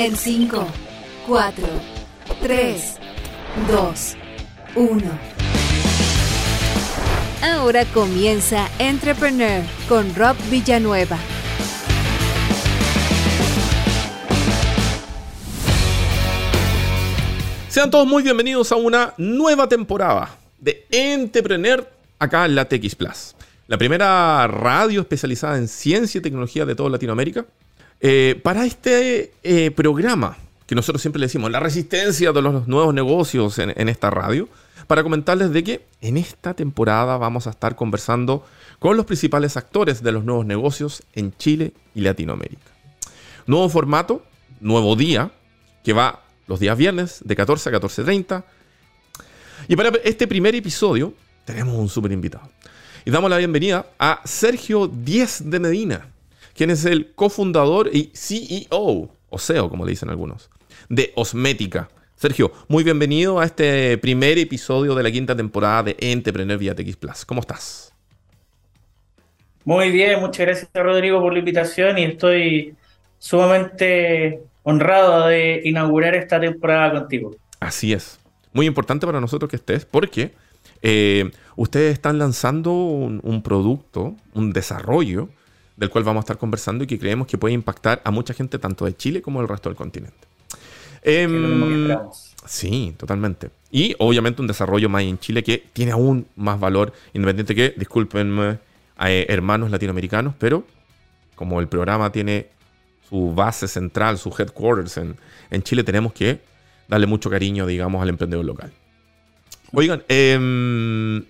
En 5, 4, 3, 2, 1. Ahora comienza Entrepreneur con Rob Villanueva. Sean todos muy bienvenidos a una nueva temporada de Entrepreneur acá en la TX Plus. La primera radio especializada en ciencia y tecnología de toda Latinoamérica. Eh, para este eh, programa, que nosotros siempre le decimos, la resistencia de los nuevos negocios en, esta radio, para comentarles de que en esta temporada vamos a estar conversando con los principales actores de los nuevos negocios en Chile y Latinoamérica. Nuevo formato, nuevo día, que va los días viernes de 14 a 14.30. Y para este primer episodio tenemos un súper invitado. Y damos la bienvenida a Sergio Díez de Medina, quien es el cofundador y CEO, o CEO como le dicen algunos, de Osmética. Sergio, muy bienvenido a este primer episodio de la quinta temporada de Entrepreneur vía TX Plus. ¿Cómo estás? Muy bien, muchas gracias Rodrigo por la invitación y estoy sumamente honrado de inaugurar esta temporada contigo. Así es. Muy importante para nosotros que estés porque eh, ustedes están lanzando un, un, producto, un desarrollo del cual vamos a estar conversando y que creemos que puede impactar a mucha gente tanto de Chile como del resto del continente. Eh, sí, totalmente. Y obviamente un desarrollo más en Chile que tiene aún más valor, independiente que, discúlpenme, eh, hermanos latinoamericanos, pero como el programa tiene su base central, su headquarters en, en Chile, tenemos que darle mucho cariño, digamos, al emprendedor local. Oigan, eh,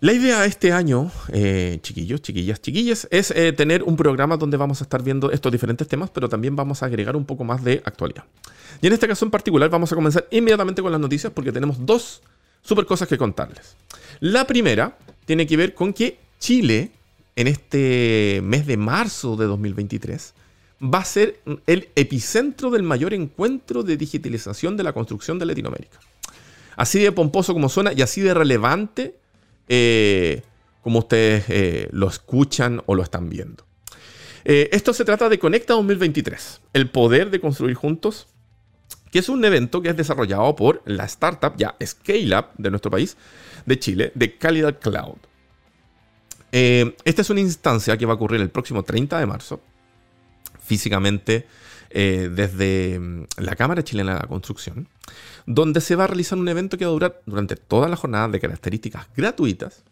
la idea de este año, eh, chiquillos, chiquillas, chiquillas, es eh, tener un programa donde vamos a estar viendo estos diferentes temas, pero también vamos a agregar un poco más de actualidad. Y en este caso en particular vamos a comenzar inmediatamente con las noticias porque tenemos dos super cosas que contarles. La primera tiene que ver con que Chile, en este mes de marzo de 2023, va a ser el epicentro del mayor encuentro de digitalización de la construcción de Latinoamérica. Así de pomposo como suena y así de relevante eh, como ustedes eh, lo escuchan o lo están viendo. Eh, esto se trata de Conecta 2023, el poder de construir juntos, que es un evento que es desarrollado por la startup ya Scale Up de nuestro país, de Chile, de Calidad Cloud. esta es una instancia que va a ocurrir el próximo 30 de marzo, físicamente desde mm, la Cámara Chilena de la Construcción donde se va a realizar un evento que va a durar durante toda la jornada de características gratuitas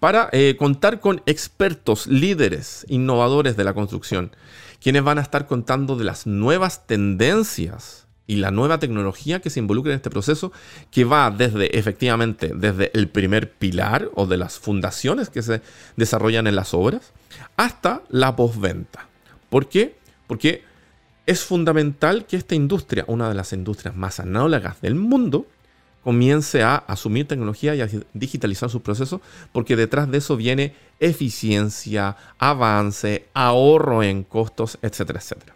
para eh, contar con expertos, líderes, innovadores de la construcción, quienes van a estar contando de las nuevas tendencias y la nueva tecnología que se involucra en este proceso, que va desde, efectivamente, desde el primer pilar o de las fundaciones que se desarrollan en las obras, hasta la postventa. ¿Por qué? Porque es fundamental que esta industria, una de las industrias más análogas del mundo, comience a asumir tecnología y a digitalizar sus procesos, porque detrás de eso viene eficiencia, avance, ahorro en costos, etcétera, etcétera.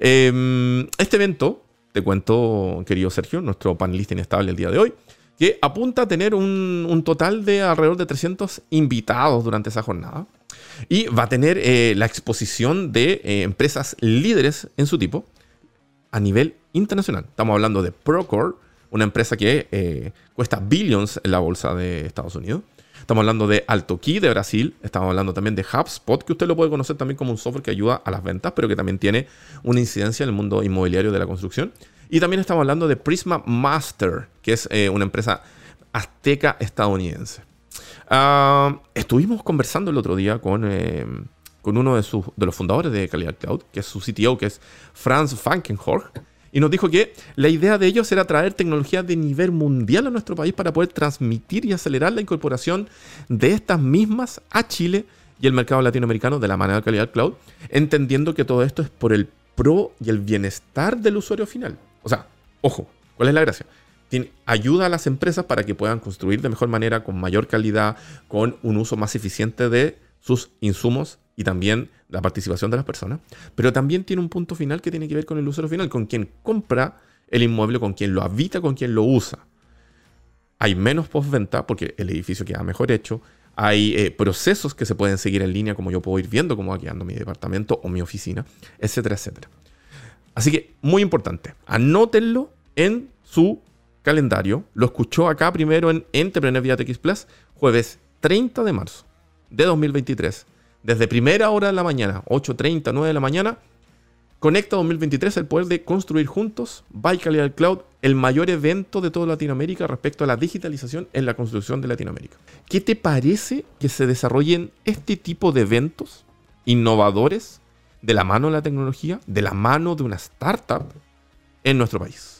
Em, este evento, te cuento, querido Sergio, nuestro panelista inestable el día de hoy, que apunta a tener un, un total de alrededor de 300 invitados durante esa jornada. Y va a tener eh, la exposición de eh, empresas líderes en su tipo a nivel internacional. Estamos hablando de Procore, una empresa que eh, cuesta billions en la bolsa de Estados Unidos. Estamos hablando de AltoKey de Brasil. Estamos hablando también de HubSpot, que usted lo puede conocer también como un software que ayuda a las ventas, pero que también tiene una incidencia en el mundo inmobiliario de la construcción. Y también estamos hablando de Prisma Master, que es una empresa azteca estadounidense. Uh, estuvimos conversando el otro día con, eh, con uno de, sus, de los fundadores de Calidad Cloud, que es su CTO, que es Franz Falkenhorst, y nos dijo que la idea de ellos era traer tecnología de nivel mundial a nuestro país para poder transmitir y acelerar la incorporación de estas mismas a Chile y el mercado latinoamericano de la manera de Calidad Cloud, entendiendo que todo esto es por el pro y el bienestar del usuario final. O sea, ojo, ¿cuál es la gracia? Ayuda a las empresas para que puedan construir de mejor manera, con mayor calidad, con un uso más eficiente de sus insumos y también la participación de las personas. Pero también tiene un punto final que tiene que ver con el usuario final, con quien compra el inmueble, con quien lo habita, con quien lo usa. Hay menos postventa porque el edificio queda mejor hecho. Hay eh, procesos que se pueden seguir en línea, como yo puedo ir viendo cómo va quedando mi departamento o mi oficina, etcétera, etcétera. Así que, muy importante, anótenlo en su calendario. Lo escuchó acá primero en Entrepreneur Vía TX Plus, jueves 30 de marzo de 2023. Desde primera hora de la mañana, 8.30, 9 de la mañana, Conecta 2023 el poder de construir juntos by Calidad Cloud, el mayor evento de toda Latinoamérica respecto a la digitalización en la construcción de Latinoamérica. ¿Qué te parece que se desarrollen este tipo de eventos innovadores de la mano de la tecnología, de la mano de una startup en nuestro país?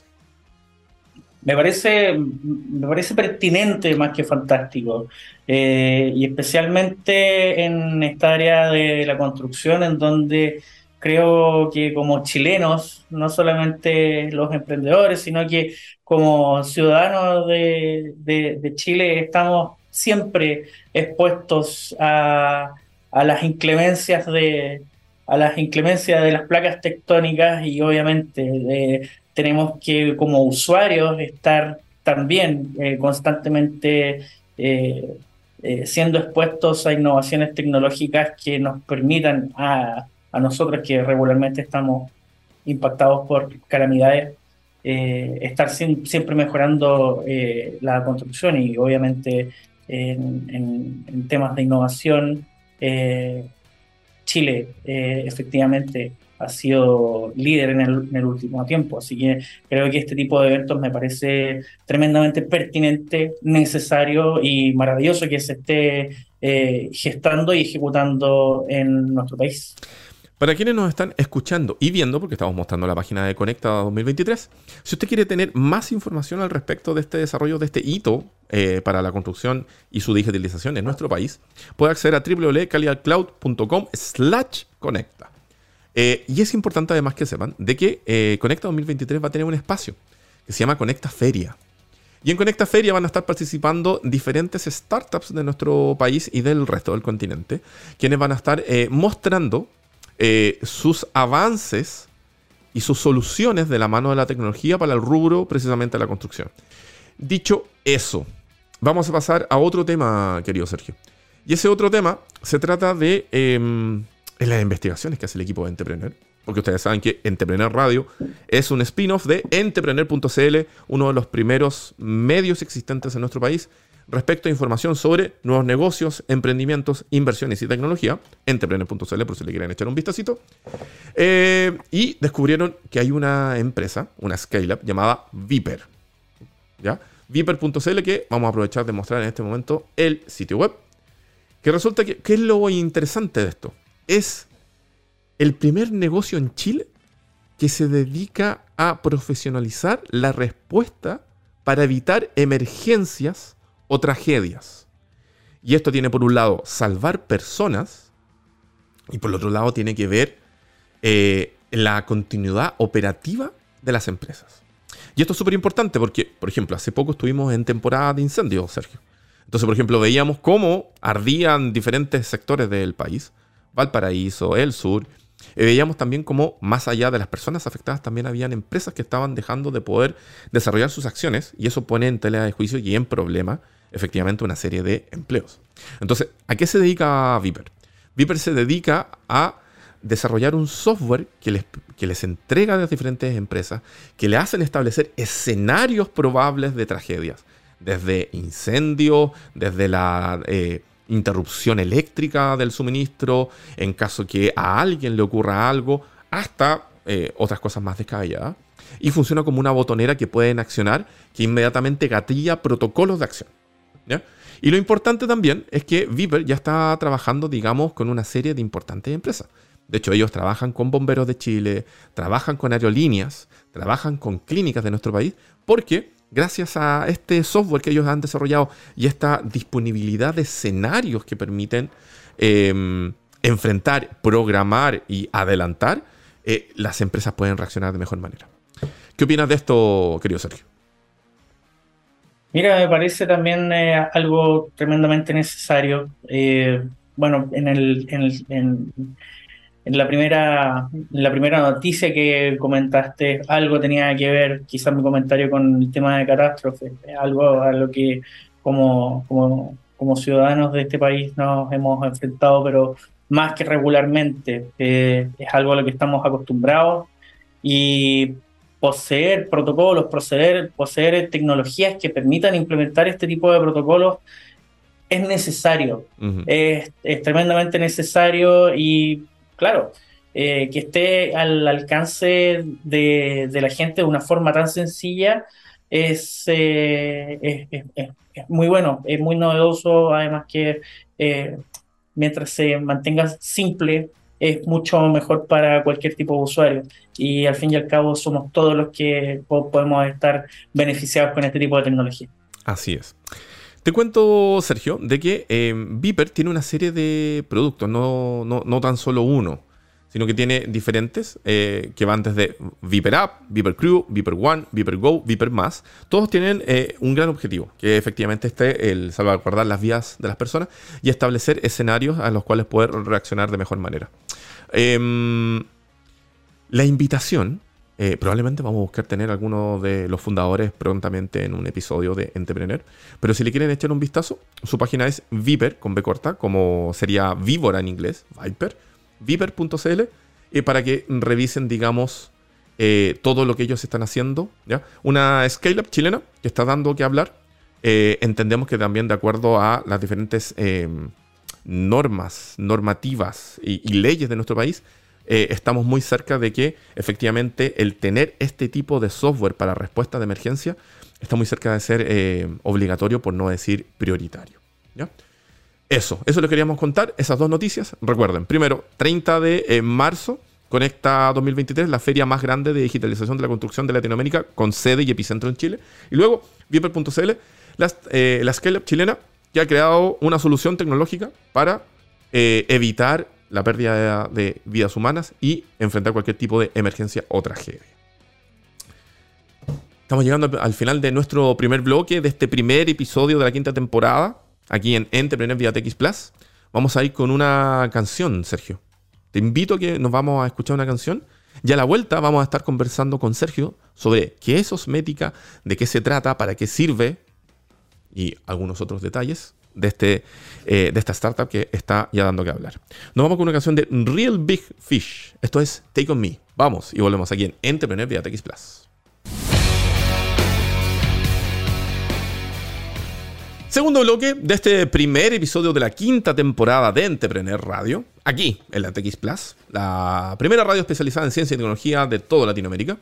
Me parece, me parece pertinente más que fantástico. Eh, y especialmente en esta área de la construcción, en donde creo que como chilenos, no solamente los emprendedores, sino que como ciudadanos de, de, Chile estamos siempre expuestos a, a, las inclemencias de a las inclemencias de las placas tectónicas y obviamente tenemos que como usuarios estar también eh, constantemente eh, eh, siendo expuestos a innovaciones tecnológicas que nos permitan a a nosotros que regularmente estamos impactados por calamidades, estar siempre mejorando la construcción y obviamente en, temas de innovación, eh, Chile efectivamente ha sido líder en el, en el, último tiempo. Así que creo que este tipo de eventos me parece tremendamente pertinente, necesario y maravilloso que se esté gestando y ejecutando en nuestro país. Para quienes nos están escuchando y viendo, porque estamos mostrando la página de Conecta 2023, si usted quiere tener más información al respecto de este desarrollo, de este hito eh, para la construcción y su digitalización en nuestro país, puede acceder a www.calidadcloud.com slash conecta. Eh, y es importante además que sepan de que eh, Conecta 2023 va a tener un espacio que se llama Conecta Feria. Y en Conecta Feria van a estar participando diferentes startups de nuestro país y del resto del continente, quienes van a estar mostrando eh, sus avances y sus soluciones de la mano de la tecnología para el rubro precisamente de la construcción. Dicho eso, vamos a pasar a otro tema, querido Sergio. Y ese otro tema se trata de em, las investigaciones que hace el equipo de Entrepreneur. Porque ustedes saben que Entrepreneur Radio es un spin-off de Entrepreneur.cl, uno de los primeros medios existentes en nuestro país respecto a información sobre nuevos negocios, emprendimientos, inversiones y tecnología, entrepreneur.cl por si le quieren echar un vistacito. Eh, y descubrieron que hay una empresa, una scale-up llamada Viper. ¿Ya? Viper.cl que vamos a aprovechar de mostrar en este momento el sitio web. Que resulta que, ¿qué es lo interesante de esto? Es el primer negocio en Chile que se dedica a profesionalizar la respuesta para evitar emergencias o tragedias. Y esto tiene por un lado salvar personas y por el otro lado tiene que ver eh, la continuidad operativa de las empresas. Y esto es súper importante porque, por ejemplo, hace poco estuvimos en temporada de incendios, Sergio. Entonces, por ejemplo, veíamos cómo ardían diferentes sectores del país, Valparaíso, el sur, y veíamos también cómo, más allá de las personas afectadas, también habían empresas que estaban dejando de poder desarrollar sus acciones, y eso pone en tela de juicio y en problema efectivamente una serie de empleos. Entonces, ¿a qué se dedica Viper? Viper se dedica a desarrollar un software que les, que les entrega a las diferentes empresas, que le hacen establecer escenarios probables de tragedias, desde incendios, desde la eh, interrupción eléctrica del suministro, en caso que a alguien le ocurra algo, hasta eh, otras cosas más descabelladas. Y funciona como una botonera que pueden accionar, que inmediatamente gatilla protocolos de acción. Y lo importante también es que Viper ya está trabajando, digamos, con una serie de importantes empresas. De hecho, ellos trabajan con bomberos de Chile, trabajan con aerolíneas, trabajan con clínicas de nuestro país, porque gracias a este software que ellos han desarrollado y esta disponibilidad de escenarios que permiten em, enfrentar, programar y adelantar, eh, las empresas pueden reaccionar de mejor manera. ¿Qué opinas de esto, querido Sergio? Mira, me parece también eh, algo tremendamente necesario. Eh, bueno, en, el, la primera, en la primera noticia que comentaste, algo tenía que ver, quizás mi comentario con el tema de catástrofe, algo a lo que como, como, como ciudadanos de este país nos hemos enfrentado, pero más que regularmente, eh, es algo a lo que estamos acostumbrados Y poseer protocolos, proceder, poseer tecnologías que permitan implementar este tipo de protocolos es necesario, es, tremendamente necesario y claro, eh, que esté al alcance de, la gente de una forma tan sencilla es, eh, muy bueno, es muy novedoso, además que eh, mientras se mantenga simple, es mucho mejor para cualquier tipo de usuario. Y al fin y al cabo somos todos los que podemos estar beneficiados con este tipo de tecnología. Así es. Te cuento, Sergio, de que eh, Viper tiene una serie de productos, no, no, tan solo uno, sino que tiene diferentes eh, que van desde Viper App, Viper Crew, Viper One, Viper Go, Viper Más. Todos tienen eh, un gran objetivo, que efectivamente esté el salvaguardar las vías de las personas y establecer escenarios a los cuales poder reaccionar de mejor manera. Em, la invitación, eh, probablemente vamos a buscar tener algunos de los fundadores prontamente en un episodio de Entrepreneur, pero si le quieren echar un vistazo, su página es Viper, con B corta, como sería Víbora en inglés, Viper, viper.cl, y para que revisen, digamos, eh, todo lo que ellos están haciendo. ¿ya? Una scale-up chilena que está dando que hablar. Eh, entendemos que también de acuerdo a las diferentes normas, normativas y, leyes de nuestro país, eh, estamos muy cerca de que efectivamente el tener este tipo de software para respuesta de emergencia está muy cerca de ser obligatorio, por no decir prioritario. ¿ya? Eso, eso le queríamos contar, esas dos noticias. Recuerden, primero, 30 de eh, marzo, Conecta 2023, la feria más grande de digitalización de la construcción de Latinoamérica, con sede y epicentro en Chile. Y luego, Viper.cl, la, eh, la Scale chilena, que ha creado una solución tecnológica para eh, evitar la pérdida de, vidas humanas y enfrentar cualquier tipo de emergencia o tragedia. Estamos llegando al final de nuestro primer bloque, de este primer episodio de la quinta temporada aquí en Entrepreneur vía TX Plus. Vamos a ir con una canción, Sergio. Te invito a que nos vamos a escuchar una canción. Y a la vuelta vamos a estar conversando con Sergio sobre qué es osmética, de qué se trata, para qué sirve y algunos otros detalles de, este, eh, de esta startup que está ya dando que hablar. Nos vamos con una canción de Real Big Fish. Esto es Take On Me. Vamos y volvemos aquí en Entrepreneur vía TX Plus. Segundo bloque de este primer episodio de la quinta temporada de Entrepreneur Radio, aquí en la TX Plus, la primera radio especializada en ciencia y tecnología de toda Latinoamérica.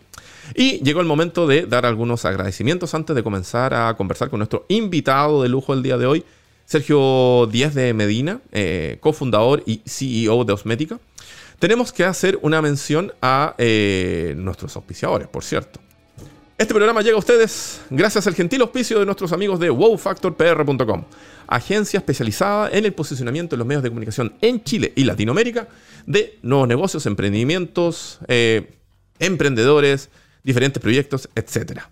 Y llegó el momento de dar algunos agradecimientos antes de comenzar a conversar con nuestro invitado de lujo el día de hoy, Sergio Díaz de Medina, eh, cofundador y CEO de Osmética. Tenemos que hacer una mención a eh, nuestros auspiciadores, por cierto. Este programa llega a ustedes gracias al gentil auspicio de nuestros amigos de wowfactorpr.com, agencia especializada en el posicionamiento de los medios de comunicación en Chile y Latinoamérica de nuevos negocios, emprendimientos, eh, emprendedores, diferentes proyectos, etc.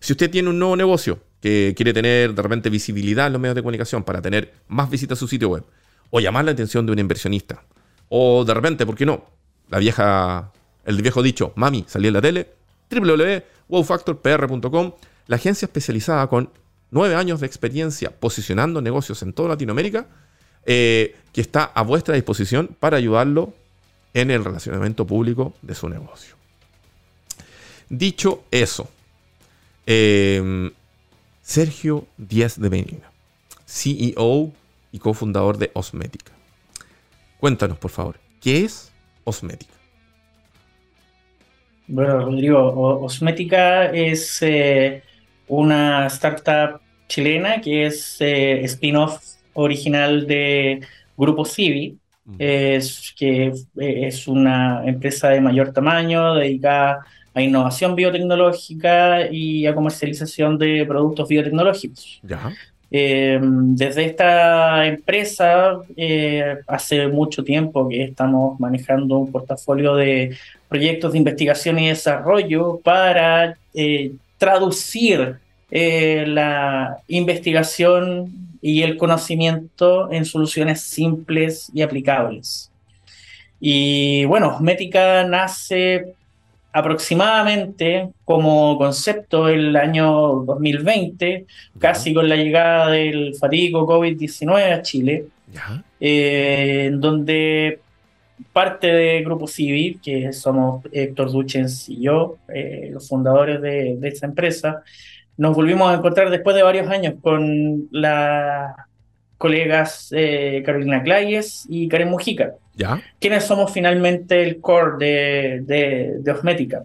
Si usted tiene un nuevo negocio que quiere tener de repente visibilidad en los medios de comunicación para tener más visitas a su sitio web, o llamar la atención de un inversionista, o de repente, ¿por qué no? La vieja, el viejo dicho, mami, salí en la tele, www.wowfactorpr.com, la agencia especializada con nueve años de experiencia posicionando negocios en toda Latinoamérica, eh, que está a vuestra disposición para ayudarlo en el relacionamiento público de su negocio. Dicho eso, em, Sergio Díaz de Benina, CEO y cofundador de Osmética. Cuéntanos, por favor, ¿qué es Osmética? Bueno, Rodrigo, Osmética es eh, una startup chilena que es eh, spin-off original de Grupo Civi, es, que eh, es una empresa de mayor tamaño dedicada a innovación biotecnológica y a comercialización de productos biotecnológicos. desde esta empresa, hace mucho tiempo que estamos manejando un portafolio de proyectos de investigación y desarrollo para eh, traducir eh, la investigación y el conocimiento en soluciones simples y aplicables. Y bueno, Mética nace aproximadamente como concepto el año 2020, casi con la llegada del fatigo COVID-19 a Chile, eh, donde parte de Grupo Civil, que somos Héctor Duchens y yo, eh, los fundadores de, de esta empresa, nos volvimos a encontrar después de varios años con las colegas eh, Carolina Clayes y Karen Mujica, ¿Ya? quienes somos finalmente el core de, de, de Osmética.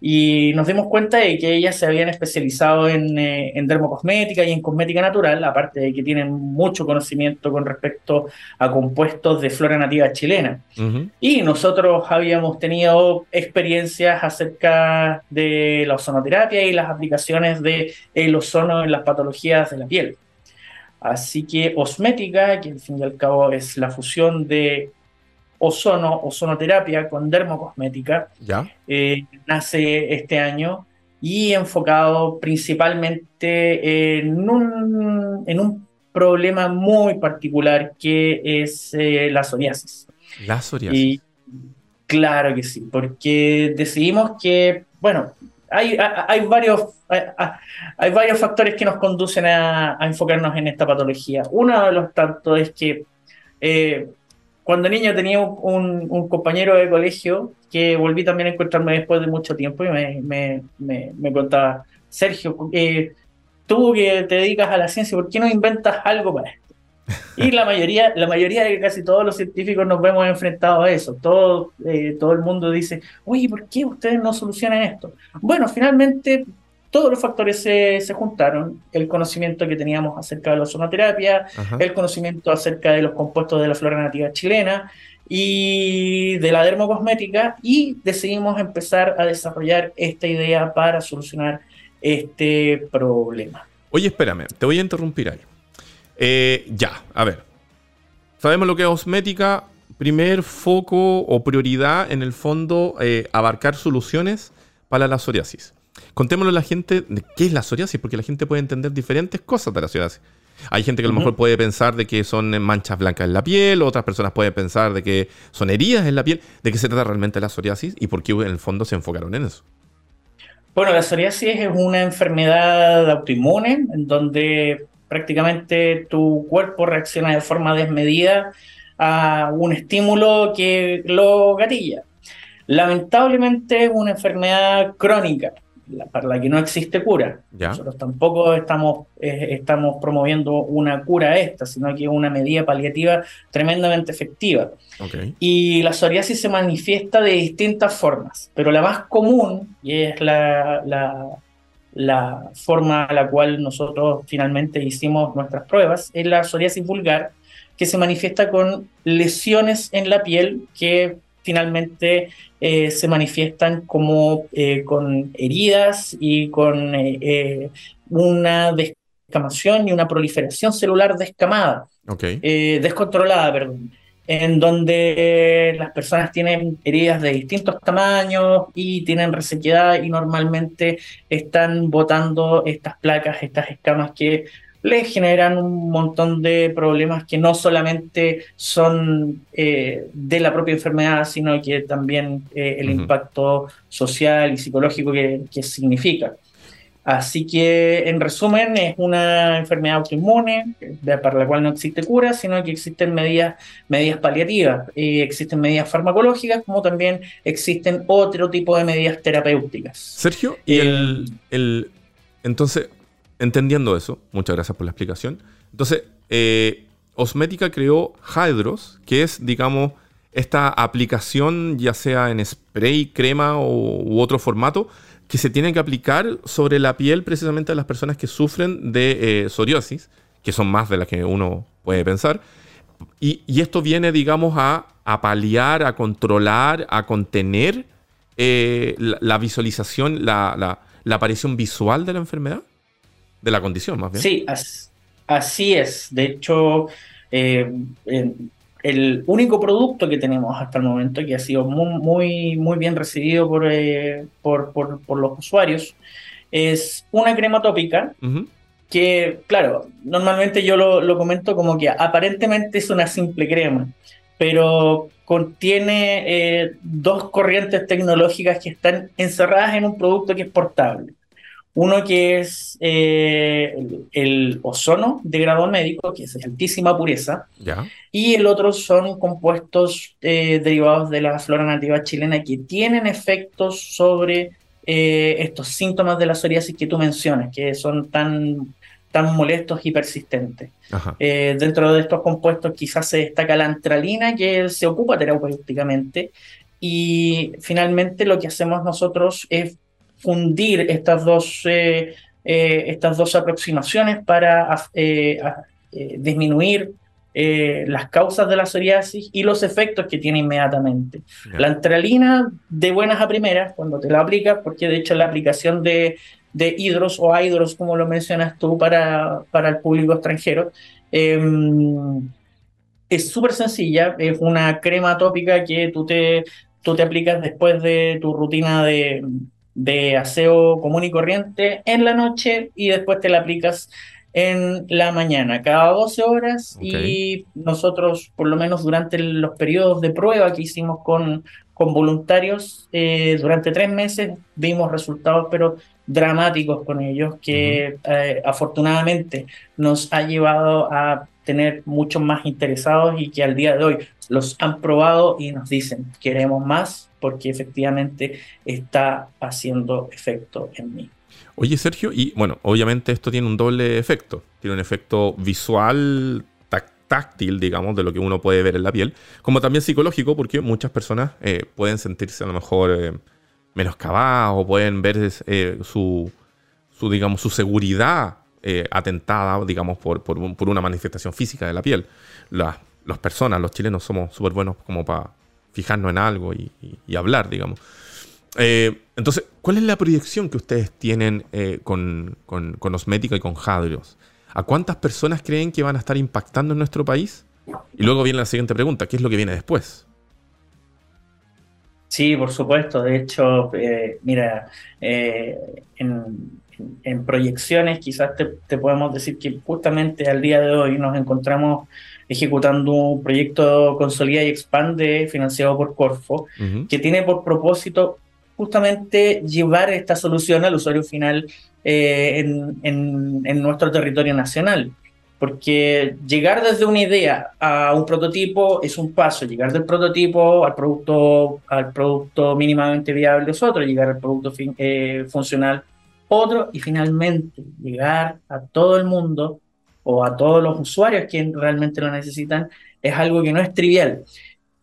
Y nos dimos cuenta de que ellas se habían especializado en, eh, en dermocosmética y en cosmética natural, aparte de que tienen mucho conocimiento con respecto a compuestos de flora nativa chilena. Ujú. Y nosotros habíamos tenido experiencias acerca de la ozonoterapia y las aplicaciones del el ozono en las patologías de la piel. Así que Osmética, que al fin y al cabo es la fusión de ozono, ozonoterapia con dermocosmética, ¿Ya? eh, nace este año y enfocado principalmente en un, en un problema muy particular que es eh, la psoriasis. La psoriasis. Y claro que sí, porque decidimos que, bueno, hay, hay, varios, hay, hay varios factores que nos conducen a, a, enfocarnos en esta patología. Uno de los tantos es que eh, cuando niño tenía un, un, compañero de colegio que volví también a encontrarme después de mucho tiempo y me, me, me, me contaba, Sergio, eh, tú que te dedicas a la ciencia, ¿por qué no inventas algo para esto? Y la mayoría, la mayoría de casi todos los científicos nos vemos enfrentados a eso. Todo, eh, todo el mundo dice, oye, ¿por qué ustedes no solucionan esto? Bueno, finalmente todos los factores se, se, juntaron, el conocimiento que teníamos acerca de la ozonoterapia, Ajá. el conocimiento acerca de los compuestos de la flora nativa chilena y de la dermocosmética y decidimos empezar a desarrollar esta idea para solucionar este problema. Oye, espérame, te voy a interrumpir ahí. Eh, ya, a ver. Sabemos lo que es osmética. Primer foco o prioridad en el fondo, eh, abarcar soluciones para la psoriasis. Contémosle a la gente de qué es la psoriasis, porque la gente puede entender diferentes cosas de la psoriasis. Hay gente que a lo uh -huh. mejor puede pensar de que son manchas blancas en la piel, otras personas pueden pensar de que son heridas en la piel. ¿De qué se trata realmente la psoriasis y por qué en el fondo se enfocaron en eso? Bueno, la psoriasis es una enfermedad autoinmune en donde prácticamente tu cuerpo reacciona de forma desmedida a un estímulo que lo gatilla. Lamentablemente es una enfermedad crónica la, para la que no existe cura. ¿Ya? Nosotros tampoco estamos, eh, estamos promoviendo una cura esta, sino que es una medida paliativa tremendamente efectiva. Okay. Y la psoriasis se manifiesta de distintas formas, pero la más común, y es la, la, la forma a la cual nosotros finalmente hicimos nuestras pruebas, es la psoriasis vulgar, que se manifiesta con lesiones en la piel que finalmente eh, se manifiestan como eh, con heridas y con eh, una descamación y una proliferación celular descamada, okay. descontrolada, perdón, en donde las personas tienen heridas de distintos tamaños y tienen resequedad y normalmente están botando estas placas, estas escamas que le generan un montón de problemas que no solamente son eh, de la propia enfermedad, sino que también eh, el uh -huh. impacto social y psicológico que, que, significa. Así que, en resumen, es una enfermedad autoinmune para la cual no existe cura, sino que existen medidas, medidas paliativas, y existen medidas farmacológicas, como también existen otro tipo de medidas terapéuticas. Sergio, y eh, el, el, entonces, entendiendo eso, muchas gracias por la explicación. Entonces, eh, Osmética creó Hydros, que es, digamos, esta aplicación, ya sea en spray, crema o, u otro formato, que se tiene que aplicar sobre la piel precisamente a las personas que sufren de eh, psoriasis, que son más de las que uno puede pensar. Y, esto viene, digamos, a, a, paliar, a controlar, a contener eh, la, visualización, la aparición visual de la enfermedad de la condición, más bien. Sí, as, así es. De hecho, eh, el único producto que tenemos hasta el momento que ha sido muy, muy, muy bien recibido por, eh, por, por, por, los usuarios es una crema tópica. Uh -huh. Que, claro, normalmente yo lo, lo comento como que aparentemente es una simple crema, pero contiene eh, dos corrientes tecnológicas que están encerradas en un producto que es portable. Uno que es eh, el, ozono de grado médico, que es de altísima pureza, y el otro son compuestos eh, derivados de la flora nativa chilena que tienen efectos sobre eh, estos síntomas de la psoriasis que tú mencionas, que son tan, tan molestos y persistentes. dentro de estos compuestos quizás se destaca la antralina, que se ocupa terapéuticamente, y finalmente lo que hacemos nosotros es fundir estas dos, eh, eh, estas dos aproximaciones para eh, disminuir las causas de la psoriasis y los efectos que tiene inmediatamente. La antralina, de buenas a primeras, cuando te la aplicas, porque de hecho la aplicación de, de hidros o hidros, como lo mencionas tú, para, para el público extranjero, em, es súper sencilla, es una crema tópica que tú te, tú te aplicas después de tu rutina de, de aseo común y corriente en la noche y después te la aplicas en la mañana, cada 12 horas. Y nosotros, por lo menos durante los periodos de prueba que hicimos con, con voluntarios, eh, durante tres meses vimos resultados, pero dramáticos con ellos, que eh, afortunadamente nos ha llevado a tener muchos más interesados y que al día de hoy los han probado y nos dicen, queremos más porque efectivamente está haciendo efecto en mí. Oye, Sergio, y bueno, obviamente esto tiene un doble efecto. Tiene un efecto visual, táctil, digamos, de lo que uno puede ver en la piel, como también psicológico, porque muchas personas eh, pueden sentirse a lo mejor eh, menoscabadas o pueden ver eh, su, su, digamos, su seguridad eh, atentada, digamos, por, por, una manifestación física de la piel. Las, las personas, los chilenos, somos súper buenos como para fijarnos en algo y, hablar, digamos. Eh, entonces, ¿cuál es la proyección que ustedes tienen eh, con, con, con, Osmética y con Jadrios? ¿A cuántas personas creen que van a estar impactando en nuestro país? Y luego viene la siguiente pregunta, ¿qué es lo que viene después? Sí, por supuesto. De hecho, mira, en, en, proyecciones quizás te, te podemos decir que justamente al día de hoy nos encontramos ejecutando un proyecto Consolida y Expande financiado por Corfo, que tiene por propósito justamente llevar esta solución al usuario final eh, en, en, nuestro territorio nacional. Porque llegar desde una idea a un prototipo es un paso, llegar del prototipo al producto, al producto mínimamente viable es otro, llegar al producto eh, funcional otro y finalmente llegar a todo el mundo o a todos los usuarios que realmente lo necesitan, es algo que no es trivial.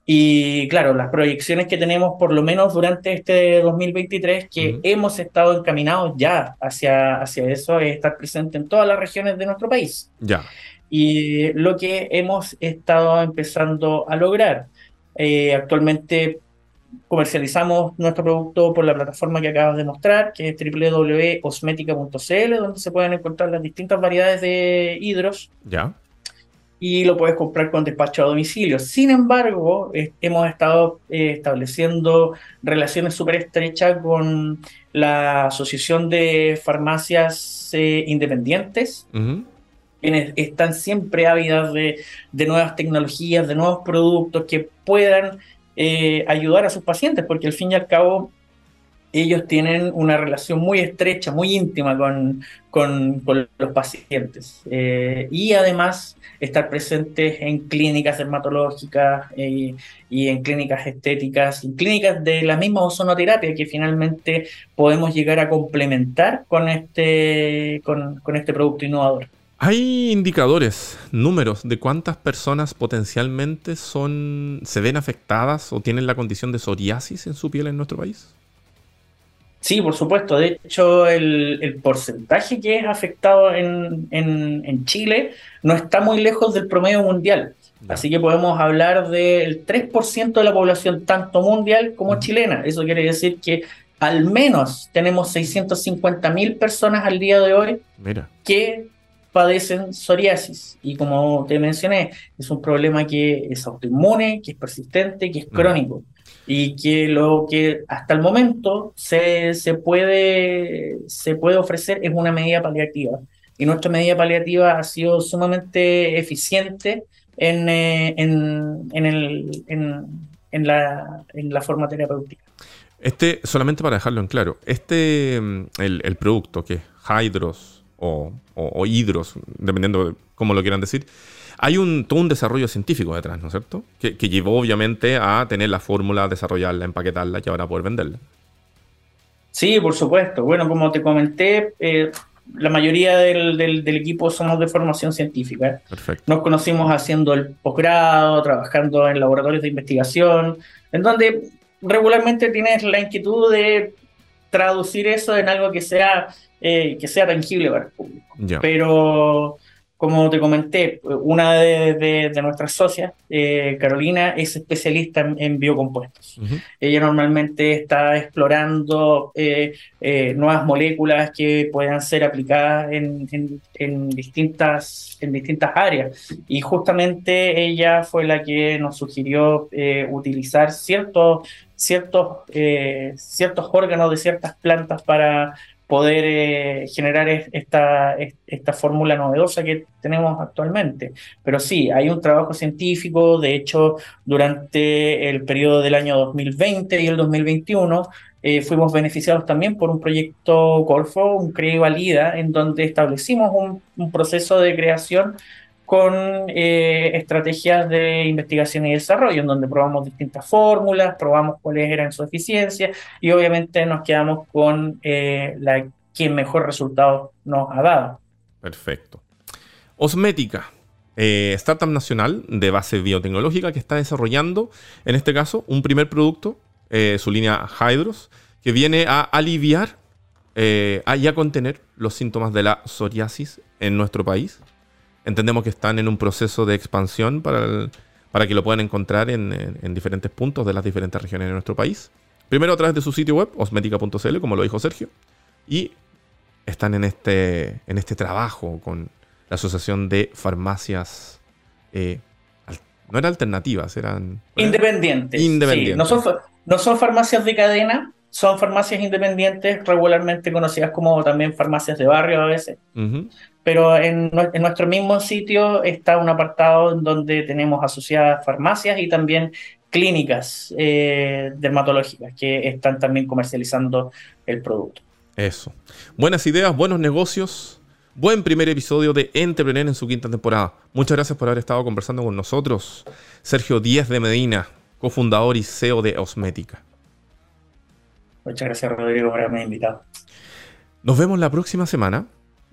Y claro, las proyecciones que tenemos, por lo menos durante este 2023, que hemos estado encaminados ya hacia, hacia eso, es estar presente en todas las regiones de nuestro país. Ya. Y lo que hemos estado empezando a lograr. Eh, actualmente comercializamos nuestro producto por la plataforma que acabas de mostrar, que es www.osmetica.cl, donde se pueden encontrar las distintas variedades de hidros. Ya. Y lo puedes comprar con despacho a domicilio. Sin embargo, hemos estado eh, estableciendo relaciones súper estrechas con la Asociación de Farmacias eh, Independientes. quienes están siempre ávidas de, de nuevas tecnologías, de nuevos productos que puedan eh, ayudar a sus pacientes, porque al fin y al cabo ellos tienen una relación muy estrecha, muy íntima con, con, los pacientes. Eh, y además estar presentes en clínicas dermatológicas eh, y en clínicas estéticas, en clínicas de la misma ozonoterapia que finalmente podemos llegar a complementar con este, con, con este producto innovador. ¿Hay indicadores, números de cuántas personas potencialmente son, se ven afectadas o tienen la condición de psoriasis en su piel en nuestro país? Sí, por supuesto. De hecho, el, porcentaje que es afectado en, Chile no está muy lejos del promedio mundial. Así que podemos hablar del 3% de la población, tanto mundial como chilena. Eso quiere decir que al menos tenemos 650 mil personas al día de hoy Mira. que padecen psoriasis. Y como te mencioné, es un problema que es autoinmune, que es persistente, que es crónico. Y que lo que hasta el momento se, se, puede, se puede ofrecer es una medida paliativa. Y nuestra medida paliativa ha sido sumamente eficiente en, eh, en, en, el, en, en, la, en la forma terapéutica. Este, solamente para dejarlo en claro, este, mm, el, producto que es Hydros o, Hydros, dependiendo de cómo lo quieran decir, hay un, todo un desarrollo científico detrás, ¿no es cierto? Que, llevó obviamente a tener la fórmula, desarrollarla, empaquetarla y ahora poder venderla. Sí, por supuesto. Bueno, como te comenté, eh, la mayoría del, del, equipo somos de formación científica. Perfecto. Nos conocimos haciendo el posgrado, trabajando en laboratorios de investigación, en donde regularmente tienes la inquietud de traducir eso en algo que sea, eh, que sea tangible para el público. Pero como te comenté, una de, nuestras socias, eh, Carolina, es especialista en, biocompuestos. Ella normalmente está explorando eh, eh, nuevas moléculas que puedan ser aplicadas en, distintas, en distintas áreas. Y justamente ella fue la que nos sugirió utilizar ciertos, ciertos, ciertos órganos de ciertas plantas para poder eh, generar esta, esta fórmula novedosa que tenemos actualmente. Pero sí, hay un trabajo científico, de hecho, durante el periodo del año 2020 y el 2021, eh, fuimos beneficiados también por un proyecto Corfo, un CRE Valida, en donde establecimos un proceso de creación con eh, estrategias de investigación y desarrollo, en donde probamos distintas fórmulas, probamos cuáles eran su eficiencia y obviamente nos quedamos con eh, la quien mejor resultado nos ha dado. Perfecto. Osmética, eh, startup nacional de base biotecnológica que está desarrollando, en este caso, un primer producto, su línea Hydros, que viene a aliviar y a contener los síntomas de la psoriasis en nuestro país. Entendemos que están en un proceso de expansión para, para que lo puedan encontrar en, diferentes puntos de las diferentes regiones de nuestro país. Primero a través de su sitio web, osmética.cl, como lo dijo Sergio, y están en este, en este trabajo con la Asociación de Farmacias. Eh, no eran alternativas, eran. Independientes. Independientes. no, son, no son farmacias de cadena, son farmacias independientes, regularmente conocidas como también farmacias de barrio a veces. Pero en, nuestro mismo sitio está un apartado en donde tenemos asociadas farmacias y también clínicas eh, dermatológicas que están también comercializando el producto. Eso. Buenas ideas, buenos negocios. Buen primer episodio de Entrepreneur en su quinta temporada. Muchas gracias por haber estado conversando con nosotros. Sergio Díez de Medina, cofundador y CEO de Osmética. Muchas gracias, Rodrigo, por haberme invitado. Nos vemos la próxima semana,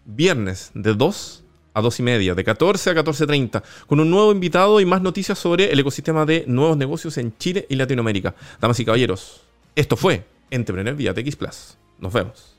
viernes, de 2 a 2 y media, de 14 a 14.30, con un nuevo invitado y más noticias sobre el ecosistema de nuevos negocios en Chile y Latinoamérica. Damas y caballeros, esto fue Entrepreneur vía TX Plus. Nos vemos.